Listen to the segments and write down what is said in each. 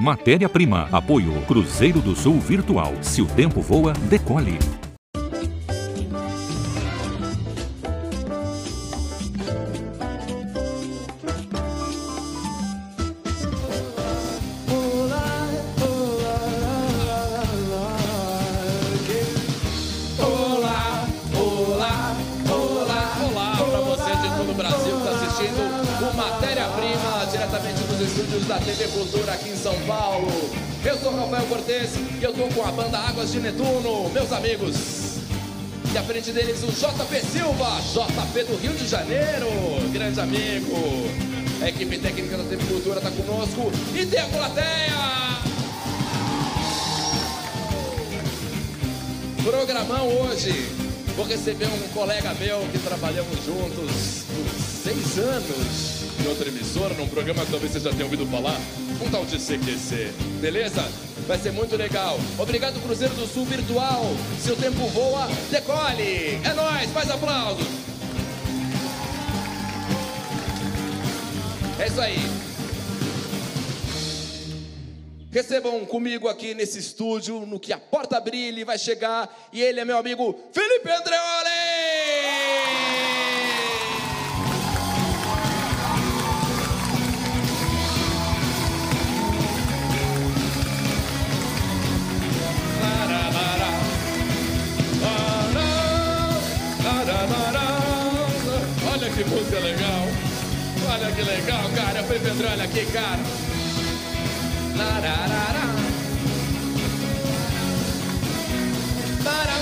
Matéria-prima. Apoio Cruzeiro do Sul Virtual. Se o tempo voa, decole. Amigos. E à frente deles o JP Silva, JP do Rio de Janeiro, grande amigo. A equipe técnica da TV Cultura está conosco e tem a plateia. Programão hoje. Vou receber um colega meu que trabalhamos juntos por seis anos em outra emissora, num programa que talvez você já tenha ouvido falar, um tal de CQC. Beleza? Vai ser muito legal. Obrigado, Cruzeiro do Sul Virtual. Se o tempo voa, decole. É nóis, faz aplausos. É isso aí. Recebam comigo aqui nesse estúdio, no que a porta brilhe, vai chegar, e ele é meu amigo Felipe Andreoli! Que música legal! Olha que legal, cara! Felipe Andreoli aqui, cara! Lararara. Para.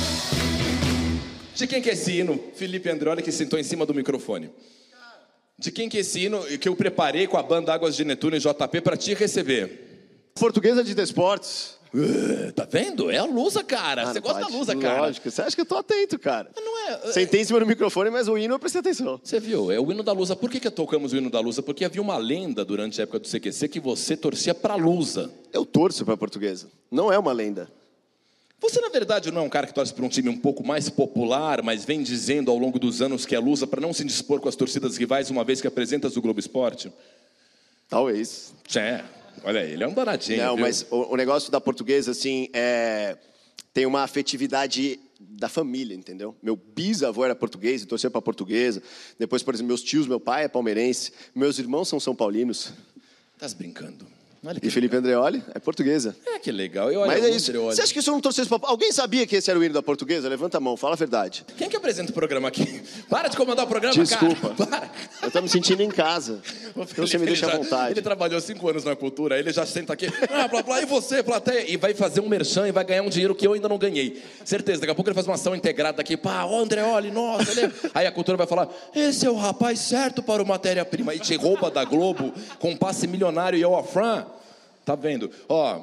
De quem que é esse hino? Felipe Androli que sentou em cima do microfone. De quem que é esse hino que eu preparei com a banda Águas de Netuno e JP para te receber? Portuguesa de Desportos. Uh, tá vendo? É a Lusa, cara. Você Ah, não gosta da pode. Lusa, cara. Lógico. Você acha que eu tô atento, cara? Mas Não é. Sentei em cima do microfone, mas o hino eu prestei atenção. Você viu, é o hino da Lusa. Por que, que tocamos o hino da Lusa? Porque havia uma lenda durante a época do CQC que você torcia pra Lusa. Eu torço pra Portuguesa. Não é uma lenda. Você, na verdade, não é um cara que torce para um time um pouco mais popular, mas vem dizendo ao longo dos anos que é lusa para não se dispor com as torcidas rivais, uma vez que apresentas o Globo Esporte? Talvez. É, olha aí, ele é um danadinho. Não, viu? mas o, o negócio da Portuguesa, assim, é... tem uma afetividade da família, entendeu? Meu bisavô era português e torcia pra Portuguesa. Depois, por exemplo, meus tios, meu pai é palmeirense. Meus irmãos são são paulinos. Tá se brincando. E Felipe Andreoli é portuguesa. É que legal. Eu, Mas é o isso. Andreoli. Você acha que isso eu não torcesse pra... Alguém sabia que esse era o hino da Portuguesa? Levanta a mão, fala a verdade. Quem que apresenta o programa aqui? Para de comandar o programa, Desculpa. cara. Para. Eu tô me sentindo em casa. O Então você me deixa ele à já- vontade. Ele trabalhou cinco anos na cultura, aí ele já senta aqui, ah, blá, blá, e você, plateia? E vai fazer um merchan e vai ganhar um dinheiro que eu ainda não ganhei. Certeza, daqui a pouco ele faz uma ação integrada aqui, pá, ó, Andreoli, nossa, ele... é- Aí a cultura vai falar, esse é o rapaz certo para o matéria-prima. E te rouba da Globo com um passe milionário e eu, ó, Fran, tá vendo? Ó,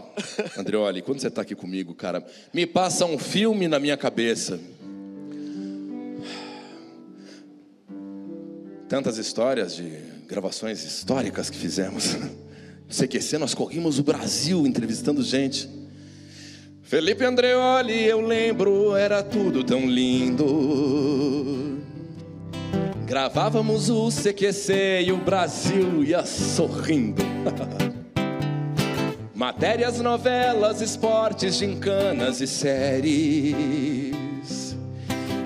Andreoli, quando você tá aqui comigo, cara, me passa um filme na minha cabeça. tantas histórias de gravações históricas que fizemos. No CQC nós corrimos o Brasil entrevistando gente. Felipe Andreoli, eu lembro, era tudo tão lindo. Gravávamos o CQC e o Brasil ia sorrindo. Matérias, novelas, esportes, gincanas e séries.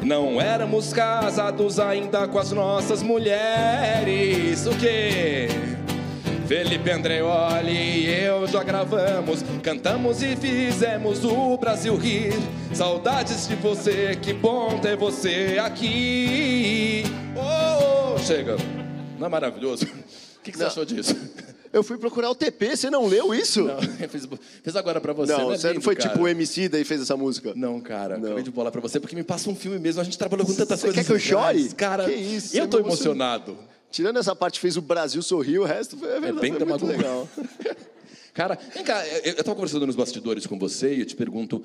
Não éramos casados ainda com as nossas mulheres. O quê? Felipe Andreoli e eu já gravamos, cantamos e fizemos o Brasil rir. Saudades de você, que bom ter você aqui. Oh, oh, chega. Não é maravilhoso? O que, que você achou disso? Eu fui procurar o TP, você não leu isso? Não, eu fiz, fiz agora pra você. Não, é você não lindo, foi cara. tipo o MC daí fez essa música. Não, cara, Não. acabei de bolar pra você, porque me passa um filme mesmo. A gente trabalhou com tantas Você coisas. quer que eu legais. chore? Cara, Que isso, eu você tô emocionado. Tirando essa parte fez o Brasil sorrir, o resto foi, é verdade, bem foi muito legal. Cara, vem cá, eu eu tava conversando nos bastidores com você e eu te pergunto: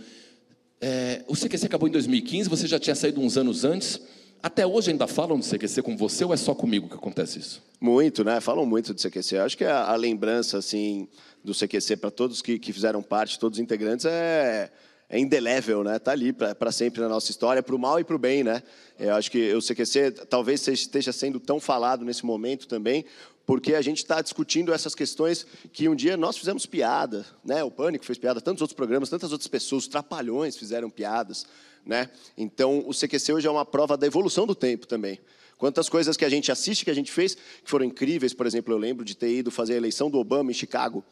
é, o CQC acabou em 2015, você já tinha saído uns anos antes. Até hoje ainda falam do CQC com você ou é só comigo que acontece isso? Muito, né? Falam muito do CQC. Acho que a, a lembrança, assim, do CQC para todos que, que fizeram parte, todos os integrantes, é, é indelével, né? Tá ali para sempre na nossa história, para o mal e para o bem, né? Eu acho que o CQC talvez esteja sendo tão falado nesse momento também porque a gente está discutindo essas questões que um dia nós fizemos piada, né? O Pânico fez piada, tantos outros programas, tantas outras pessoas, os Trapalhões fizeram piadas, né? Então, o CQC hoje é uma prova da evolução do tempo também. Quantas coisas que a gente assiste, que a gente fez, que foram incríveis, por exemplo, eu lembro de ter ido fazer a eleição do Obama em Chicago,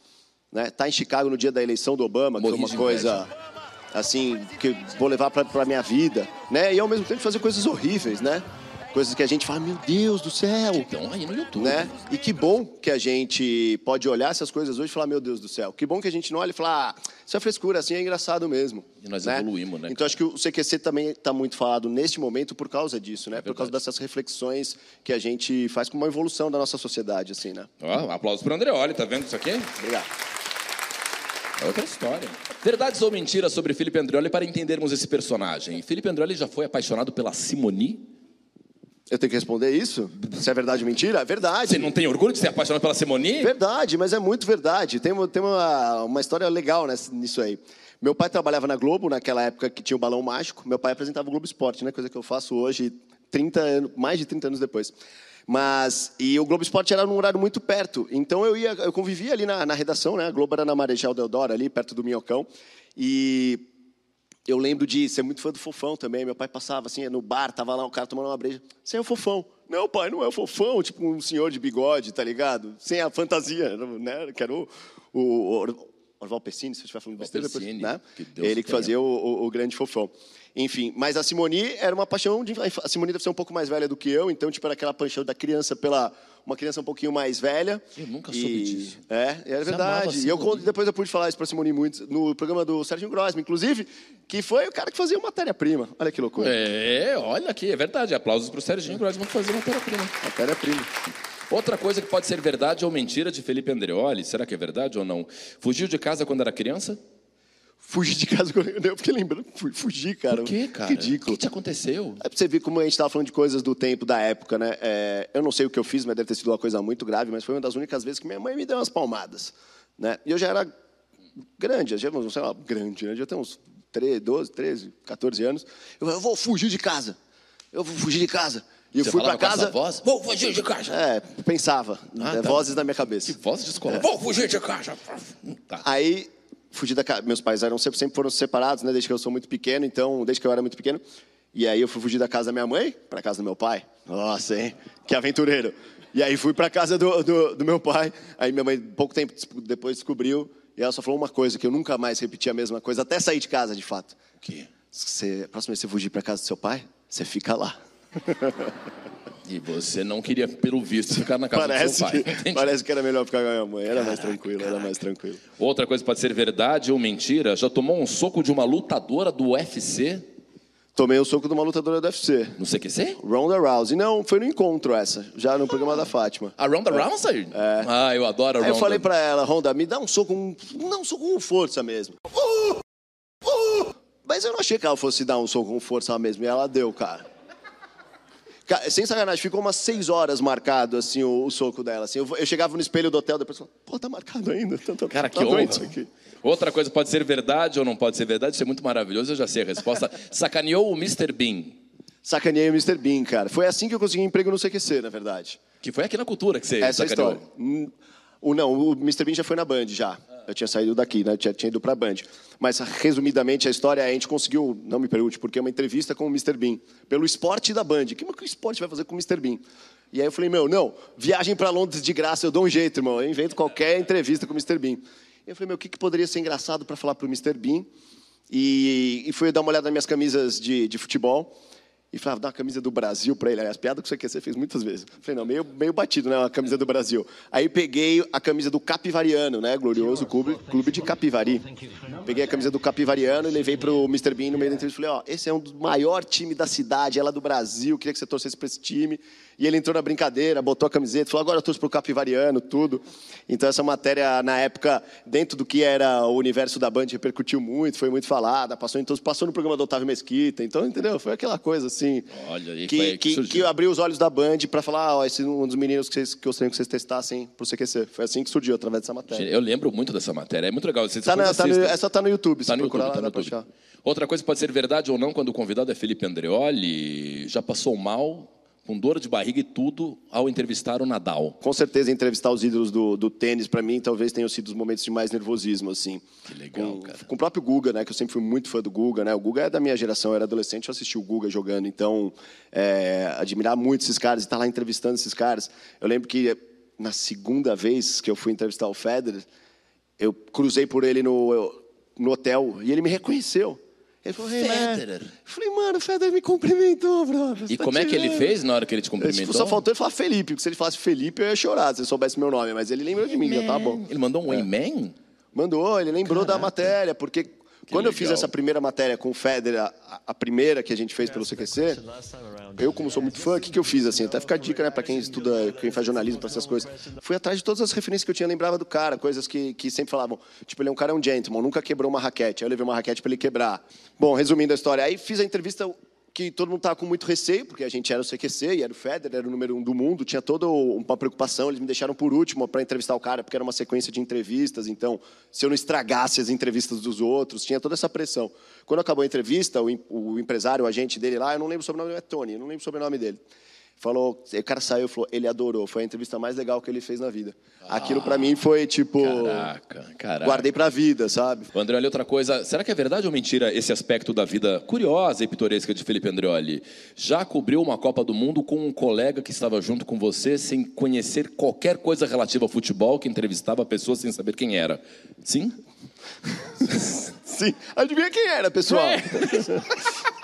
né? Tá em Chicago no dia da eleição do Obama, que foi uma coisa assim que vou levar para a minha vida, né? E ao mesmo tempo fazer coisas horríveis, né? Coisas que a gente fala, meu Deus do céu, Então, aí no YouTube. né? E que bom que a gente pode olhar essas coisas hoje e falar, meu Deus do céu. Que bom que a gente não olha e fala, ah, isso é frescura, assim é engraçado mesmo. E nós evoluímos, né, Então acho que o CQC também está muito falado neste momento por causa disso, né? por causa dessas reflexões que a gente faz com uma evolução da nossa sociedade, assim, né? Ó, aplausos para Andreoli, tá vendo isso aqui? Obrigado. É outra história. Verdades ou mentiras sobre Felipe Andreoli para entendermos esse personagem. Felipe Andreoli já foi apaixonado pela Simoni? Eu tenho que responder isso? Se é verdade ou mentira? É verdade. Você não tem orgulho de ser apaixonado pela Simoni? Verdade, mas é muito verdade. Tem, uma- tem uma, uma história legal nisso aí. Meu pai trabalhava na Globo, naquela época que tinha o Balão Mágico. Meu pai apresentava o Globo Esporte, né? Coisa que eu faço hoje, 30 anos, mais de 30 anos depois. Mas, e o Globo Esporte era num horário muito perto. Então eu ia, eu convivia ali na, na redação, né? A Globo era na Marechal Deodoro, ali, perto do Minhocão. E eu lembro de ser muito fã do Fofão também. Meu pai passava assim, no bar, tava lá o cara tomando uma breja. Você é o Fofão. Não, pai, não é o Fofão. Tipo um senhor de bigode, tá ligado? Sem a fantasia, né? Que era o, o Or- Orval Pessini, se eu estiver falando besteira. Pessini, né? que Ele que fazia o, o- o grande Fofão. Enfim, mas a Simoni era uma paixão de... A Simoni deve ser um pouco mais velha do que eu, então, tipo, era aquela paixão da criança pela... Uma criança um pouquinho mais velha. Eu nunca E- soube disso. É, é amava a verdade. E eu Simone? conto- depois eu pude falar isso pra Simone muito no programa do Sérgio Grossman, inclusive, que foi o cara que fazia matéria-prima. Olha que loucura. É, olha aqui, é verdade. Aplausos para o Serginho Grossman fazer matéria-prima. Matéria-prima. Outra coisa que pode ser verdade ou mentira de Felipe Andreoli, será que é verdade ou não? Fugiu de casa quando era criança? Fugir de casa, eu fiquei lembrando, fu- fugir, cara. Por quê, cara? Ridículo. O que te aconteceu? É pra você ver como a gente estava falando de coisas do tempo, da época, né? É, eu não sei o que eu fiz, mas deve ter sido uma coisa muito grave, mas foi uma das únicas vezes que minha mãe me deu umas palmadas, né? E eu já era grande, já, não sei lá, grande, né? Eu já tenho uns 13, 12, 13, 14 anos. Eu falei, eu vou fugir de casa. Eu vou fugir de casa. E eu Você fui para casa. voz? Vou fugir de casa. É, pensava. Ah, é, tá. Vozes na minha cabeça. Que voz de escola. Vou fugir de casa. Tá. Aí, fugi da casa. Meus pais eram sempre, sempre foram separados, né? Desde que eu sou muito pequeno, então, desde que eu era muito pequeno. E aí eu fui fugir da casa da minha mãe para casa do meu pai. Nossa, hein? Que aventureiro. E aí fui para casa do, do, do meu pai. Aí minha mãe, pouco tempo depois, descobriu. E ela só falou uma coisa, que eu nunca mais repeti a mesma coisa, até sair de casa, de fato. O quê? Você, a próxima vez que você fugir para casa do seu pai, você fica lá. E você não queria, pelo visto, ficar na casa do Parece seu pai. que, parece que era melhor ficar com a minha mãe. Era mais tranquilo, era mais tranquilo. Outra coisa pode ser verdade ou mentira. Já tomou um soco de uma lutadora do UFC Tomei o soco de uma lutadora do UFC. no CQC? Ronda Rousey. Não, foi no encontro essa, já no programa da Fátima. A Ronda Rousey? Ah, eu adoro a Aí Ronda. eu falei pra ela, Ronda, me dá um soco, um, não um soco com força mesmo. Uh! Uh! Mas eu não achei que ela fosse dar um soco com força mesmo, e ela deu, cara. Sem sacanagem, ficou umas seis horas marcado, assim, o, o soco dela. Assim, eu, eu chegava no espelho do hotel, depois falava, pô, tá marcado ainda. Tá, tá, Cara, tá que honra. aqui. Outra coisa pode ser verdade ou não pode ser verdade. Isso é muito maravilhoso, eu já sei a resposta. Sacaneou o Mr. Bean, Sacaneei o Mr. Bean, cara. Foi assim que eu consegui emprego no CQC, na verdade. que foi aqui na cultura que você Essa é sacaneou. história. Hum, O, não, o Mr. Bean já foi na Band, já. Eu tinha saído daqui, né? Tinha, tinha ido pra Band. Mas, resumidamente, a história é a gente conseguiu, não me pergunte, porque uma entrevista com o Mr. Bean. Pelo esporte da Band. O que, que o esporte vai fazer com o Mr. Bean? E aí eu falei, meu, não, viagem pra Londres de graça, eu dou um jeito, irmão. Eu invento qualquer entrevista com o Mr. Bean. E eu falei, meu, o que, que poderia ser engraçado pra falar pro Mr. Bean? E, e fui dar uma olhada nas minhas camisas de, de futebol. E falava, dá uma camisa do Brasil pra ele. Aliás, piada que você quer, você fez muitas vezes. Falei, não, meio, meio batido, né? Uma camisa do Brasil. Aí peguei a camisa do Capivariano, né? Glorioso clube, clube de Capivari. Peguei a camisa do Capivariano e levei pro Mr. Bean no meio da entrevista. Falei, ó, esse é um dos maiores times da cidade, ela é do Brasil, queria que você torcesse pra esse time. E ele entrou na brincadeira, botou a camiseta, falou, agora eu torço pro Capivariano, tudo. Então essa matéria, na época, dentro do que era o universo da Band, repercutiu muito, foi muito falada, passou, então, passou no programa do Otávio Mesquita. Então, entendeu? Foi aquela coisa, assim, Olha aí, que, que que, que abriu os olhos da Band para falar, ó, esse é um dos meninos que, vocês, que eu gostaria que vocês testassem pro CQC. Foi assim que surgiu, através dessa matéria. Eu lembro muito dessa matéria, é muito legal. Você Tá na- tá no- essa tá no YouTube, Tá no YouTube, lá, tá no YouTube. Outra coisa que pode ser verdade ou não quando o convidado é Felipe Andreoli, já passou mal com dor de barriga e tudo, ao entrevistar o Nadal. Com certeza, entrevistar os ídolos do, do tênis, para mim, talvez tenham sido os momentos de mais nervosismo, assim. Que legal, com, cara. Com o próprio Guga, né? Que eu sempre fui muito fã do Guga, né? O Guga é da minha geração, eu era adolescente, eu assisti o Guga jogando. Então, é, admirar muito esses caras e estar lá entrevistando esses caras. Eu lembro que na segunda vez que eu fui entrevistar o Federer, eu cruzei por ele no, no hotel e ele me reconheceu. Ele falou, hey, Federer. Man. Eu falei, mano, o Federer me cumprimentou, brother. E Tá como é que ele tirando." fez na hora que ele te Tipo, cumprimentou? só faltou ele falar Felipe, porque se ele falasse Felipe, eu ia chorar se ele soubesse meu nome. Mas ele lembrou de mim, então tá bom. Ele mandou um amen? Mandou, ele lembrou da matéria, porque quando eu fiz legal. essa primeira matéria com o Federer, a, a primeira que a gente fez pelo CQC, eu, como sou muito fã, o que, que eu fiz? assim? Até fica a dica, né, para quem estuda, quem faz jornalismo, para essas coisas. Fui atrás de todas as referências que eu tinha, lembrava do cara, coisas que, que sempre falavam. Tipo, ele é um cara, é um gentleman, nunca quebrou uma raquete. Aí eu levei uma raquete para ele quebrar. Bom, resumindo a história, aí fiz a entrevista que todo mundo estava com muito receio, porque a gente era o CQC e era o Federer, era o número um do mundo, tinha toda uma preocupação, eles me deixaram por último para entrevistar o cara, porque era uma sequência de entrevistas, então, se eu não estragasse as entrevistas dos outros, tinha toda essa pressão. Quando acabou a entrevista, o, o empresário, o agente dele lá, eu não lembro o sobrenome, é Tony, eu não lembro o sobrenome dele, falou, o cara saiu e falou, ele adorou, foi a entrevista mais legal que ele fez na vida. Aquilo para mim foi, tipo, Caraca, caraca. guardei pra vida, sabe? O Andreoli, outra coisa, será que é verdade ou mentira esse aspecto da vida curiosa e pitoresca de Felipe Andreoli? Já cobriu uma Copa do Mundo com um colega que estava junto com você sem conhecer qualquer coisa relativa ao futebol, que entrevistava pessoas sem saber quem era? Sim? Sim. Adivinha quem era, pessoal?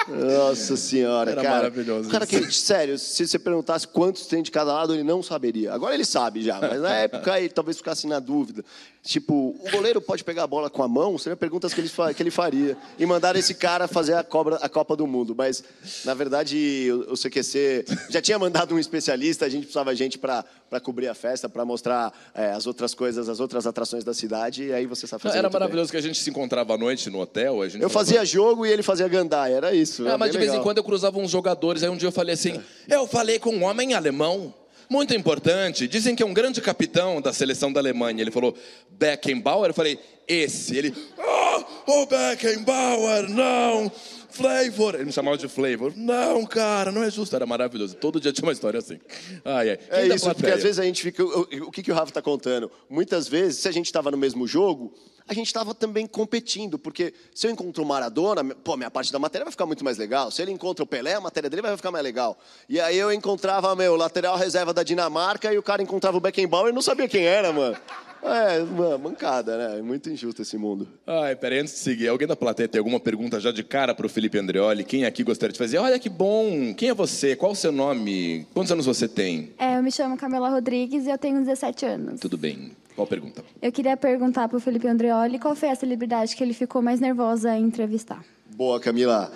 Nossa senhora, Era cara. maravilhoso cara que, sério, se você perguntasse quantos tem de cada lado, ele não saberia. Agora ele sabe já, mas na época ele talvez ficasse na dúvida. Tipo, o goleiro pode pegar a bola com a mão? Seriam perguntas que ele, que ele faria. E mandar esse cara fazer a, cobra, a Copa do Mundo. Mas, na verdade, o, o CQC já tinha mandado um especialista, a gente precisava de gente para cobrir a festa, para mostrar é, as outras coisas, as outras atrações da cidade, e aí você sabe fazer Era muito bem. maravilhoso que a gente se encontrava à noite no hotel. A gente Eu fazia jogo e ele fazia gandaia, era isso. Ah, era mas de vez em legal. quando eu cruzava uns jogadores, aí um dia eu falei assim: eu falei com um homem alemão. Muito importante. Dizem que é um grande capitão da seleção da Alemanha. Ele falou, Beckenbauer. Eu falei, esse. Ele, ah, o Beckenbauer, não. Flavor. Ele me chamava de Flavor. Não, cara, não é justo. Era maravilhoso. Todo dia tinha uma história assim. Ai, ai. É Quem isso, porque plateia? às vezes a gente fica. O, o que, que o Rafa está contando? Muitas vezes, se a gente estava no mesmo jogo, a gente estava também competindo. Porque se eu encontro o Maradona, pô, minha parte da matéria vai ficar muito mais legal. Se ele encontra o Pelé, a matéria dele vai ficar mais legal. E aí eu encontrava, meu, lateral reserva da Dinamarca e o cara encontrava o Beckenbauer e não sabia quem era, mano. É, mano, mancada, né? É muito injusto esse mundo. Ai, peraí, antes de seguir, alguém da plateia tem alguma pergunta já de cara pro Felipe Andreoli? Quem aqui gostaria de fazer? Olha que bom! Quem é você? Qual o seu nome? Quantos anos você tem? É, eu me chamo Camila Rodrigues e eu tenho 17 anos. Tudo bem. Qual pergunta? Eu queria perguntar pro Felipe Andreoli qual foi a celebridade que ele ficou mais nervosa em entrevistar. Boa, Camila.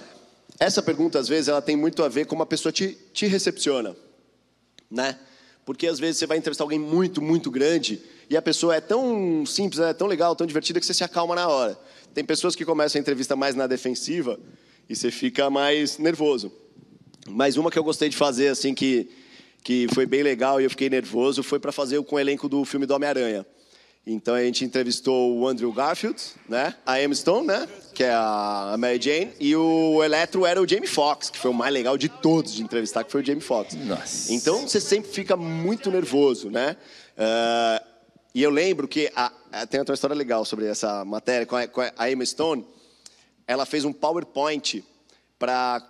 Essa pergunta, às vezes, ela tem muito a ver com como a pessoa te, te recepciona, né? Porque, às vezes, você vai entrevistar alguém muito, muito grande e a pessoa é tão simples, é tão legal, tão divertida que você se acalma na hora. Tem pessoas que começam a entrevista mais na defensiva e você fica mais nervoso. Mas uma que eu gostei de fazer, assim, que, que foi bem legal e eu fiquei nervoso, foi para fazer com o elenco do filme do Homem-Aranha. Então a gente entrevistou o Andrew Garfield, né? A Emma Stone, né? Que é a Mary Jane. E o Electro era o Jamie Foxx, que foi o mais legal de todos de entrevistar, que foi o Jamie Foxx. Nossa. Então você sempre fica muito nervoso, né? Ah, e eu lembro que a- tem outra história legal sobre essa matéria com a, com a Emma Stone. Ela fez um PowerPoint para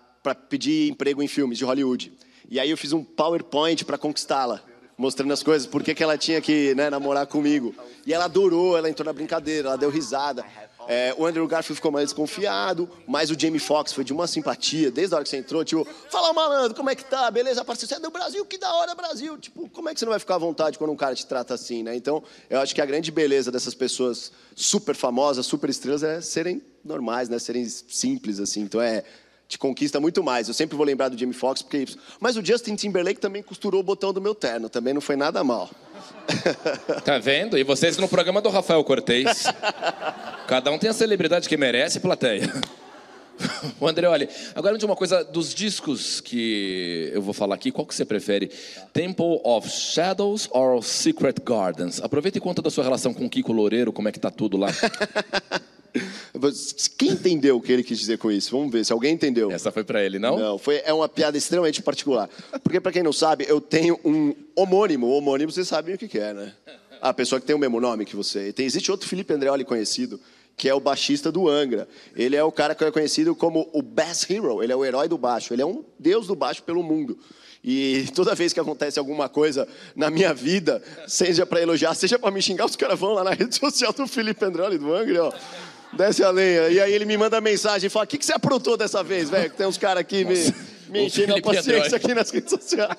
pedir emprego em filmes de Hollywood. E aí eu fiz um PowerPoint para conquistá-la, mostrando as coisas, por que ela tinha que né, namorar comigo. E ela adorou, ela entrou na brincadeira, ela deu risada. É, o Andrew Garfield ficou mais desconfiado, mas o Jamie Foxx foi de uma simpatia, desde a hora que você entrou, tipo, fala malandro, como é que tá? Beleza, parceiro, você é do Brasil, que da hora, Brasil. Tipo, como é que você não vai ficar à vontade quando um cara te trata assim, né? Então, eu acho que a grande beleza dessas pessoas super famosas, super estrelas, é serem normais, né? Serem simples, assim. Então, é te conquista muito mais. Eu sempre vou lembrar do Jamie Foxx porque é. Mas o Justin Timberlake também costurou o botão do meu terno, também não foi nada mal. Tá vendo? E vocês no programa do Rafael Cortez. Cada um tem a celebridade que merece, plateia. O André, olha, agora diz uma coisa, dos discos que eu vou falar aqui, qual que você prefere? Temple of Shadows or Secret Gardens? Aproveita e conta da sua relação com o Kiko Loureiro, como é que tá tudo lá. Quem entendeu o que ele quis dizer com isso? Vamos ver se alguém entendeu. Essa foi pra ele, não? Não, foi, é uma piada extremamente particular. Porque, pra quem não sabe, eu tenho um homônimo. O homônimo, vocês sabem o que é, né? A pessoa que tem o mesmo nome que você. Tem, existe outro Felipe Andreoli conhecido, que é o baixista do Angra. Ele é o cara que é conhecido como o Bass Hero. Ele é o herói do baixo. Ele é um deus do baixo pelo mundo. E toda vez que acontece alguma coisa na minha vida, seja pra elogiar, seja pra me xingar, os caras vão lá na rede social do Felipe Andreoli, do Angra, ó. Desce a lenha. E aí ele me manda mensagem e fala: O que, que você aprontou dessa vez, velho? Que tem uns caras aqui me, me enchendo a Felipe paciência aqui nas redes sociais.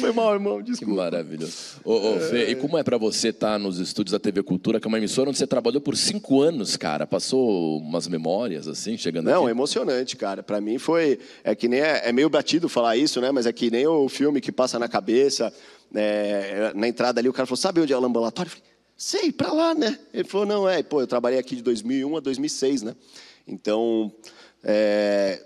Foi mal, irmão, Que desculpa. maravilhoso. Ô, ô, Fê, e como é pra você estar nos estúdios da TV Cultura, que é uma emissora onde você trabalhou por cinco anos, cara? Passou umas memórias, assim, chegando Não, é aqui? emocionante, cara. Pra mim foi. É que nem. É, é meio batido falar isso, né? Mas é que nem o filme que passa na cabeça. é, na entrada ali, o cara falou: Sabe onde é o ambulatório? Eu falei: Sei, pra lá, né? Ele falou: Não, é. Pô, eu trabalhei aqui de 2001 a 2006, né? Então. é,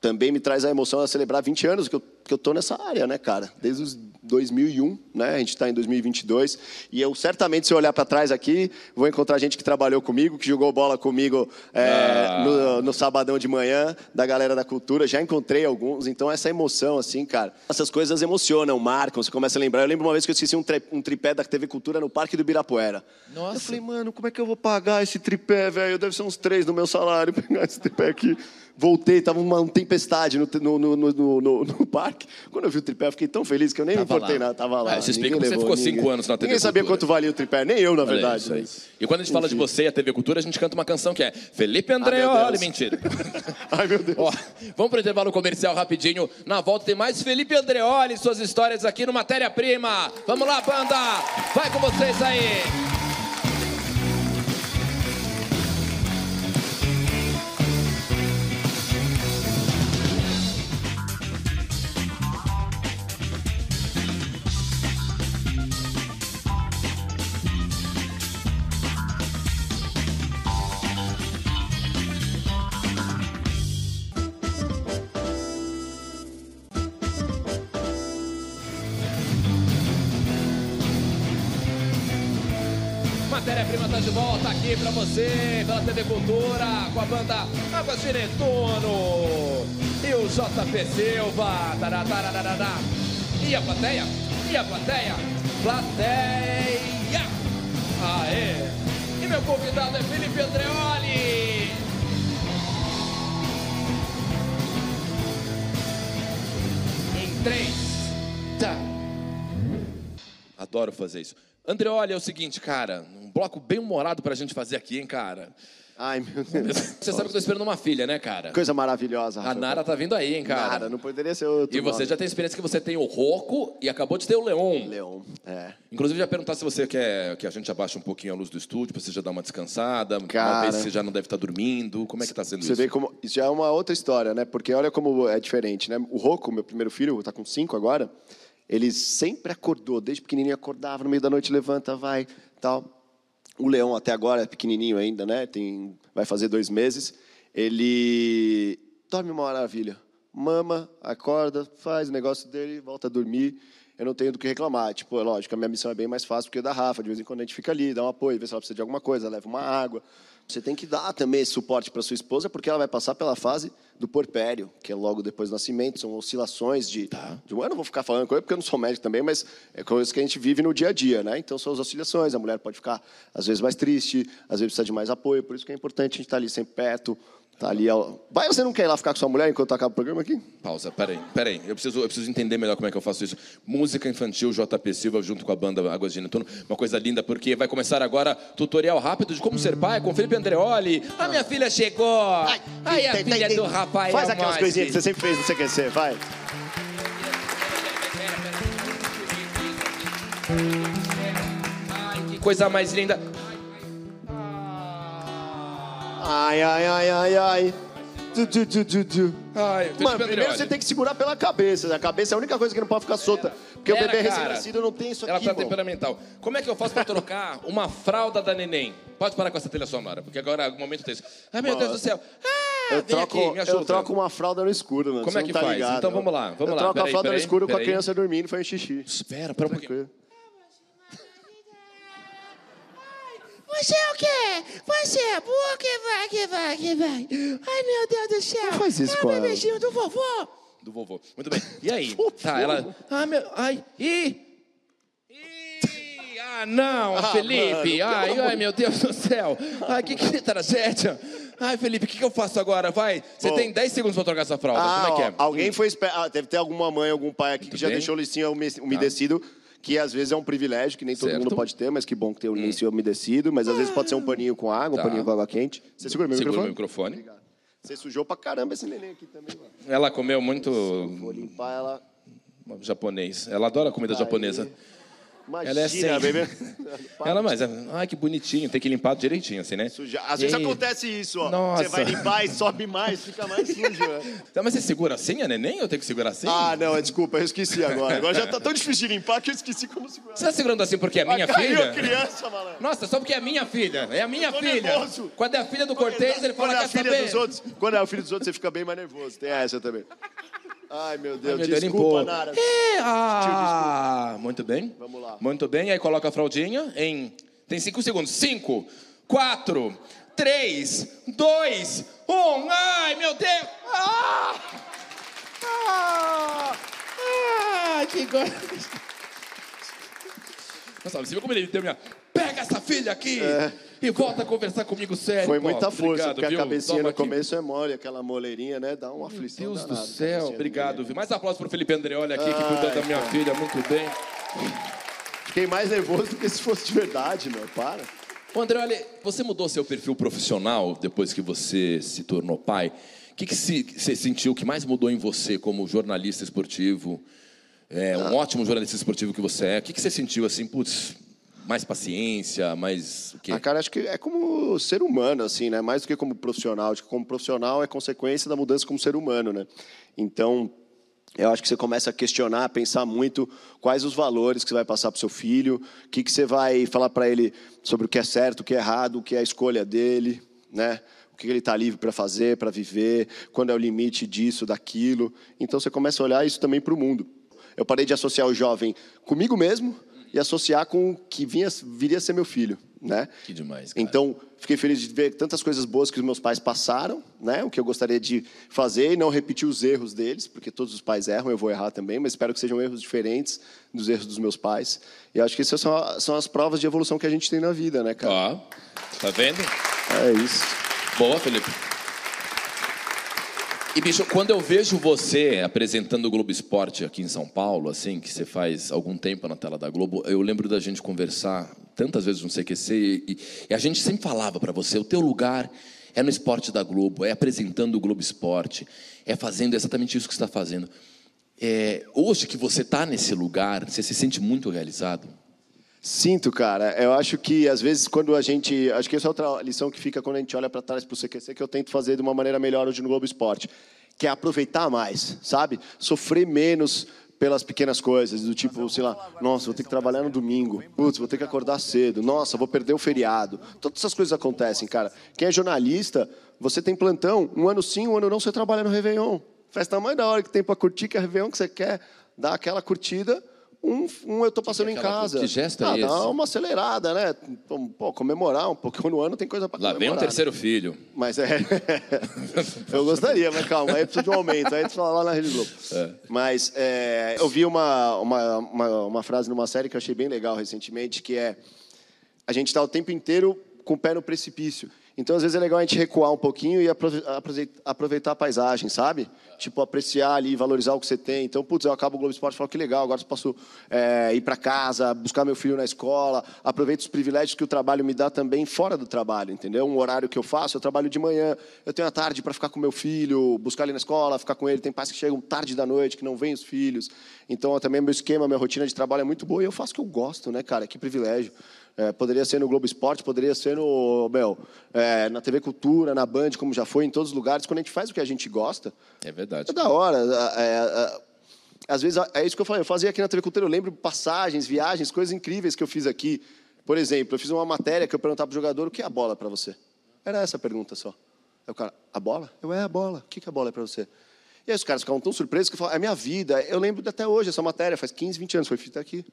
também me traz a emoção a celebrar 20 anos que eu, que eu tô nessa área, né, cara? Desde os 2001, né? A gente está em 2022 e eu certamente se eu olhar para trás aqui vou encontrar gente que trabalhou comigo, que jogou bola comigo é, Ah. no, no sabadão de manhã da galera da cultura. Já encontrei alguns, então essa emoção, assim, cara, essas coisas emocionam, marcam. Você começa a lembrar. Eu lembro uma vez que eu esqueci um, tri- um tripé da TV Cultura no Parque do Ibirapuera. Nossa. Eu falei, mano, como é que eu vou pagar esse tripé, velho? Deve ser uns três no meu salário pegar esse tripé aqui. Voltei, tava uma tempestade no, no, no, no, parque. Quando eu vi o tripé, eu fiquei tão feliz que eu nem me importei lá. nada. Tava lá. Ah, isso explica você ficou cinco anos na TV Ninguém sabia quanto valia o tripé, nem eu, na verdade. né? E quando a gente fala de você e a TV Cultura, a gente canta uma canção que é Felipe Ah, Andreoli. Deus. Mentira. Ai, meu Deus. Vamos pro intervalo comercial rapidinho. Na volta tem mais Felipe Andreoli e suas histórias aqui no Matéria Prima. Vamos lá, banda! Vai com vocês aí! Matéria-prima tá de volta aqui pra você, pela TV Cultura, com a banda Águas de Netuno e o JP Silva. E a plateia? E a plateia? Plateia! Aê! E meu convidado é Felipe Andreoli! Em três. Tá. Adoro fazer isso. Andreoli, é o seguinte, cara, um bloco bem humorado pra gente fazer aqui, hein, cara. Ai, meu Deus. Você sabe que eu tô esperando uma filha, né, cara? Coisa maravilhosa. A Rafael. Nara tá vindo aí, hein, cara. Nara, não poderia ser outro. E você nome. já tem experiência que você tem o Roco e acabou de ter o Leon. Leon. É. Inclusive, já perguntar se você quer que a gente abaixe um pouquinho a luz do estúdio, pra você já dar uma descansada. Cara. vez que você já não deve estar dormindo. Como é que tá sendo Você isso? vê como. Isso já é uma outra história, né? Porque olha como é diferente, né? O Rocco, meu primeiro filho, tá com cinco agora, ele sempre acordou, desde pequenininho acordava, no meio da noite levanta, vai, tal. O Leão, até agora, é pequenininho ainda, né? Tem, vai fazer dois meses. Ele dorme uma maravilha. Mama, acorda, faz o negócio dele, volta a dormir. Eu não tenho do que reclamar. Tipo, é lógico, a minha missão é bem mais fácil porque da Rafa. De vez em quando a gente fica ali, dá um apoio, vê se ela precisa de alguma coisa, leva uma água. Você tem que dar também esse suporte para sua esposa, porque ela vai passar pela fase do porpério, que é logo depois do nascimento. São oscilações de, de. Eu não vou ficar falando coisa porque eu não sou médico também, mas é coisa que a gente vive no dia a dia, né? Então são as oscilações. A mulher pode ficar, às vezes, mais triste, às vezes precisa de mais apoio. Por isso que é importante a gente estar ali sempre perto. Tá ali. Vai, você não quer ir lá ficar com sua mulher enquanto acaba o programa aqui? Pausa, peraí, peraí. Eu preciso, eu preciso entender melhor como é que eu faço isso. Música infantil JP Silva junto com a banda Águas de Netuno. Uma coisa linda, porque vai começar agora tutorial rápido de como ser pai com Felipe Andreoli. A minha filha chegou! Ai, a Tem- filha tem- do Rafael Faz aquelas coisinhas que você sempre fez no CQC, vai. Ai, que coisa mais linda. Ai, ai, ai, ai, ai. Du, du, du, du, du. Ai, Mano, primeiro você tem que segurar pela cabeça. A cabeça é a única coisa que não pode ficar solta. Porque Pera, o bebê recém-nascido não tem isso Ela aqui, tá irmão. temperamental. Como é que eu faço pra trocar uma fralda da neném? Pode parar com essa trilha sonora, porque agora é o momento tenso. Ai, meu Mano, Deus do céu. Ah, Eu troco, aqui, me ajuda. eu troco uma fralda no escuro, mano. Como é que tá faz? ligado. Então vamos lá, vamos eu lá. troco Peraí, a fralda peraí, no escuro com a criança dormindo, faz um xixi. Espera, pera um pouquinho. Você é o quê? Você é burro que vai, que vai, que vai. Ai, meu Deus do céu. Não faz isso é com o ela. bebezinho do vovô. Do vovô. Muito bem. E aí? tá, ela... Ah, meu... Ai, ih... Ih, Ah, não, Ah, Felipe. mano, ai, ai, meu Deus do céu. Ai, que, que tragédia. Ai, Felipe, o que, que eu faço agora? Vai. Você tem 10 segundos pra trocar essa fralda. Ah, Como é que é? ó, alguém foi esper... ah, deve ter alguma mãe, algum pai aqui que já bem. deixou o licinho ume- umedecido, que às vezes é um privilégio, que nem todo Certo. mundo pode ter, mas que bom que tem o licinho umedecido, mas às vezes pode ser um paninho com água, Tá. um paninho com água quente. Você segura meu Segura o microfone? meu microfone. Você sujou pra caramba esse neném aqui também, mano. Ela comeu muito Vou limpar ela. japonês. Ela adora comida japonesa. Imagina, Ela é assim. bebê. Ela, mas, ai, que bonitinho, tem que limpar direitinho, assim, né? Suja- Às vezes Ei. acontece isso, ó. Nossa. Você vai limpar e sobe mais, fica mais sujo. né? Tá, mas você segura assim a neném ou tenho que segurar assim? Ah, não, desculpa, eu esqueci agora. Agora já tá tão difícil de limpar que eu esqueci como segurar. Você tá segurando assim porque é minha Ah, caiu filha? a criança, malandro. Nossa, só porque é minha filha. É a minha filha. nervoso. Quando é a filha do Cortez, ele fala, é a quer filha saber? dos outros, quando é o filho dos outros, você fica bem mais nervoso. Tem essa também. Ai, meu Deus, Meu Deus, desculpa, limpou. Nara. É, ah, muito bem. Vamos lá. Muito bem, aí coloca a fraldinha em... Tem cinco segundos. Cinco, quatro, três, dois, um. Ai, meu Deus! Ah! Ah! Ah, que coisa... Nossa, você viu como ele deu minha... Pega essa filha aqui e volta a conversar comigo sério. Foi muita força, obrigado, porque viu? a cabecinha Toma no aqui. começo é mole, aquela moleirinha, né? Dá uma aflição Deus do danada, céu, do obrigado, menino. viu? Mais aplausos pro Felipe Andreoli aqui, que cuidou da minha filha muito bem. Fiquei mais nervoso do que se fosse de verdade, meu. Para. Ô Andreoli, você mudou seu perfil profissional depois que você se tornou pai? O que, que se- você sentiu que mais mudou em você como jornalista esportivo? É, um ótimo jornalista esportivo que você é. O que, que você sentiu assim, putz, mais paciência, mais o quê? Ah, cara, acho que é como ser humano, assim, né? Mais do que como profissional. Acho que como profissional é consequência da mudança como ser humano, né? Então, eu acho que você começa a questionar, a pensar muito quais os valores que você vai passar para o seu filho, o que, que você vai falar para ele sobre o que é certo, o que é errado, o que é a escolha dele, né? O que ele está livre para fazer, para viver, quando é o limite disso, daquilo. Então, você começa a olhar isso também para o mundo. Eu parei de associar o jovem comigo mesmo e associar com o que vinha, viria a ser meu filho, né? Que demais, cara. Então, fiquei feliz de ver tantas coisas boas que os meus pais passaram, né? O que eu gostaria de fazer e não repetir os erros deles, porque todos os pais erram, eu vou errar também, mas espero que sejam erros diferentes dos erros dos meus pais. E acho que essas são, são as provas de evolução que a gente tem na vida, né, cara? Ó, tá vendo? É isso. Boa, Felipe. E, bicho, quando eu vejo você apresentando o Globo Esporte aqui em São Paulo, assim, que você faz algum tempo na tela da Globo, eu lembro da gente conversar tantas vezes no CQC e, e a gente sempre falava para você, o teu lugar é no esporte da Globo, é apresentando o Globo Esporte, é fazendo exatamente isso que você está fazendo. É, hoje que você está nesse lugar, você se sente muito realizado? Sinto, cara. Eu acho que, às vezes, quando a gente. Acho que essa é outra lição que fica quando a gente olha para trás para o CQC, que eu tento fazer de uma maneira melhor hoje no Globo Esporte, que é aproveitar mais, sabe? Sofrer menos pelas pequenas coisas, do tipo, sei lá, nossa, vou ter que trabalhar no domingo, putz, vou ter que acordar cedo, nossa, vou perder o feriado. Todas essas coisas acontecem, cara. Quem é jornalista, você tem plantão, um ano sim, um ano não, você trabalha no Réveillon. Festa mais da hora que tem para curtir, que é Réveillon que você quer dar aquela curtida. Um, um eu tô passando em casa. que gesto é ah, esse? Dá uma acelerada, né? Pô, comemorar um pouco no ano tem coisa para Lá comemorar. vem um terceiro filho. Mas é. eu gostaria, mas calma, aí precisa de um aumento, aí tu fala lá na Rede Globo. Mas é, eu vi uma, uma, uma, uma frase numa série que eu achei bem legal recentemente, que é a gente está o tempo inteiro com o pé no precipício. Então, às vezes, é legal a gente recuar um pouquinho e aprove- aprove- aproveitar a paisagem, sabe? Tipo, apreciar ali, valorizar o que você tem. Então, putz, eu acabo o Globo Esporte e falo que legal, agora eu posso é, ir para casa, buscar meu filho na escola, aproveito os privilégios que o trabalho me dá também fora do trabalho, entendeu? Um horário que eu faço, eu trabalho de manhã, eu tenho a tarde para ficar com meu filho, buscar ele na escola, ficar com ele. Tem pais que chegam tarde da noite, que não vêm os filhos. Então, também meu esquema, minha rotina de trabalho é muito boa e eu faço o que eu gosto, né, cara? Que privilégio. É, poderia ser no Globo Esporte, poderia ser no, meu, é, na TV Cultura, na Band, como já foi em todos os lugares. Quando a gente faz o que a gente gosta, É verdade. é da hora. É, é, às vezes, é isso que eu falei. Eu fazia aqui na TV Cultura, eu lembro passagens, viagens, coisas incríveis que eu fiz aqui. Por exemplo, eu fiz uma matéria que eu perguntava para o jogador o que é a bola para você. Era essa a pergunta só. Aí o cara, a bola? Eu, é a bola. O que que a bola é para você? E aí os caras ficavam tão surpresos que eu falava, é minha vida. Eu lembro até hoje essa matéria, faz 15, 20 anos, foi feita aqui.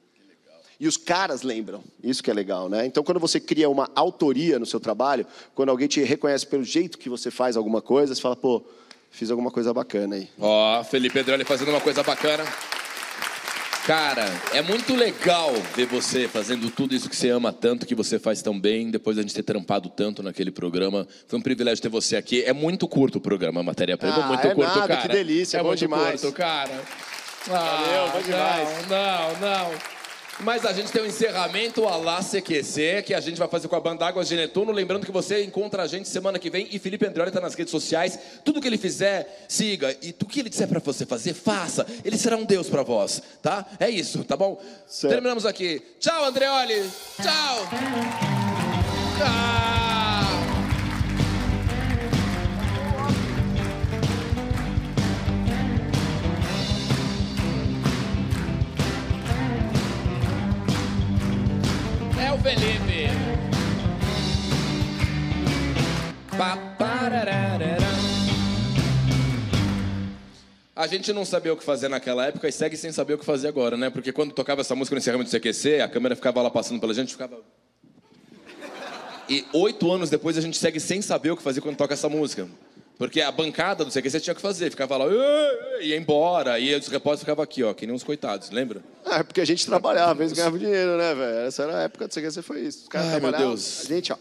E os caras lembram. Isso que é legal, né? Então, quando você cria uma autoria no seu trabalho, quando alguém te reconhece pelo jeito que você faz alguma coisa, você fala, pô, fiz alguma coisa bacana aí. Ó, Felipe Andreoli fazendo uma coisa bacana. Cara, é muito legal ver você fazendo tudo isso que você ama tanto, que você faz tão bem, depois da gente ter trampado tanto naquele programa. Foi um privilégio ter você aqui. É muito curto o programa, Matéria Prima, Ah, muito é curto, nada, cara. que delícia, é bom muito demais. curto, cara. Valeu, Ah, bom demais. Não, não, não. Mas a gente tem um encerramento a lá CQC, que a gente vai fazer com a banda Águas de Netuno. Lembrando que você encontra a gente semana que vem. E Felipe Andreoli tá nas redes sociais. Tudo que ele fizer, siga. E tudo que ele disser pra você fazer, faça. Ele será um Deus pra vós, tá? É isso, tá bom? Certo. Terminamos aqui. Tchau, Andreoli. Tchau. Ah. Felipe. A gente não sabia o que fazer naquela época e segue sem saber o que fazer agora, né? Porque quando tocava essa música no encerramento do CQC, a câmera ficava lá passando pela gente, ficava. E oito anos depois a gente segue sem saber o que fazer quando toca essa música. Porque a bancada do CQC tinha que fazer, ficava lá, ia embora, e os repórteres ficavam aqui, ó, que nem uns coitados, lembra? É porque a gente trabalhava, vezes ganhava dinheiro, né, velho? Essa era a época do CQC, foi isso. Os caras Ai, meu Deus. A gente, ó.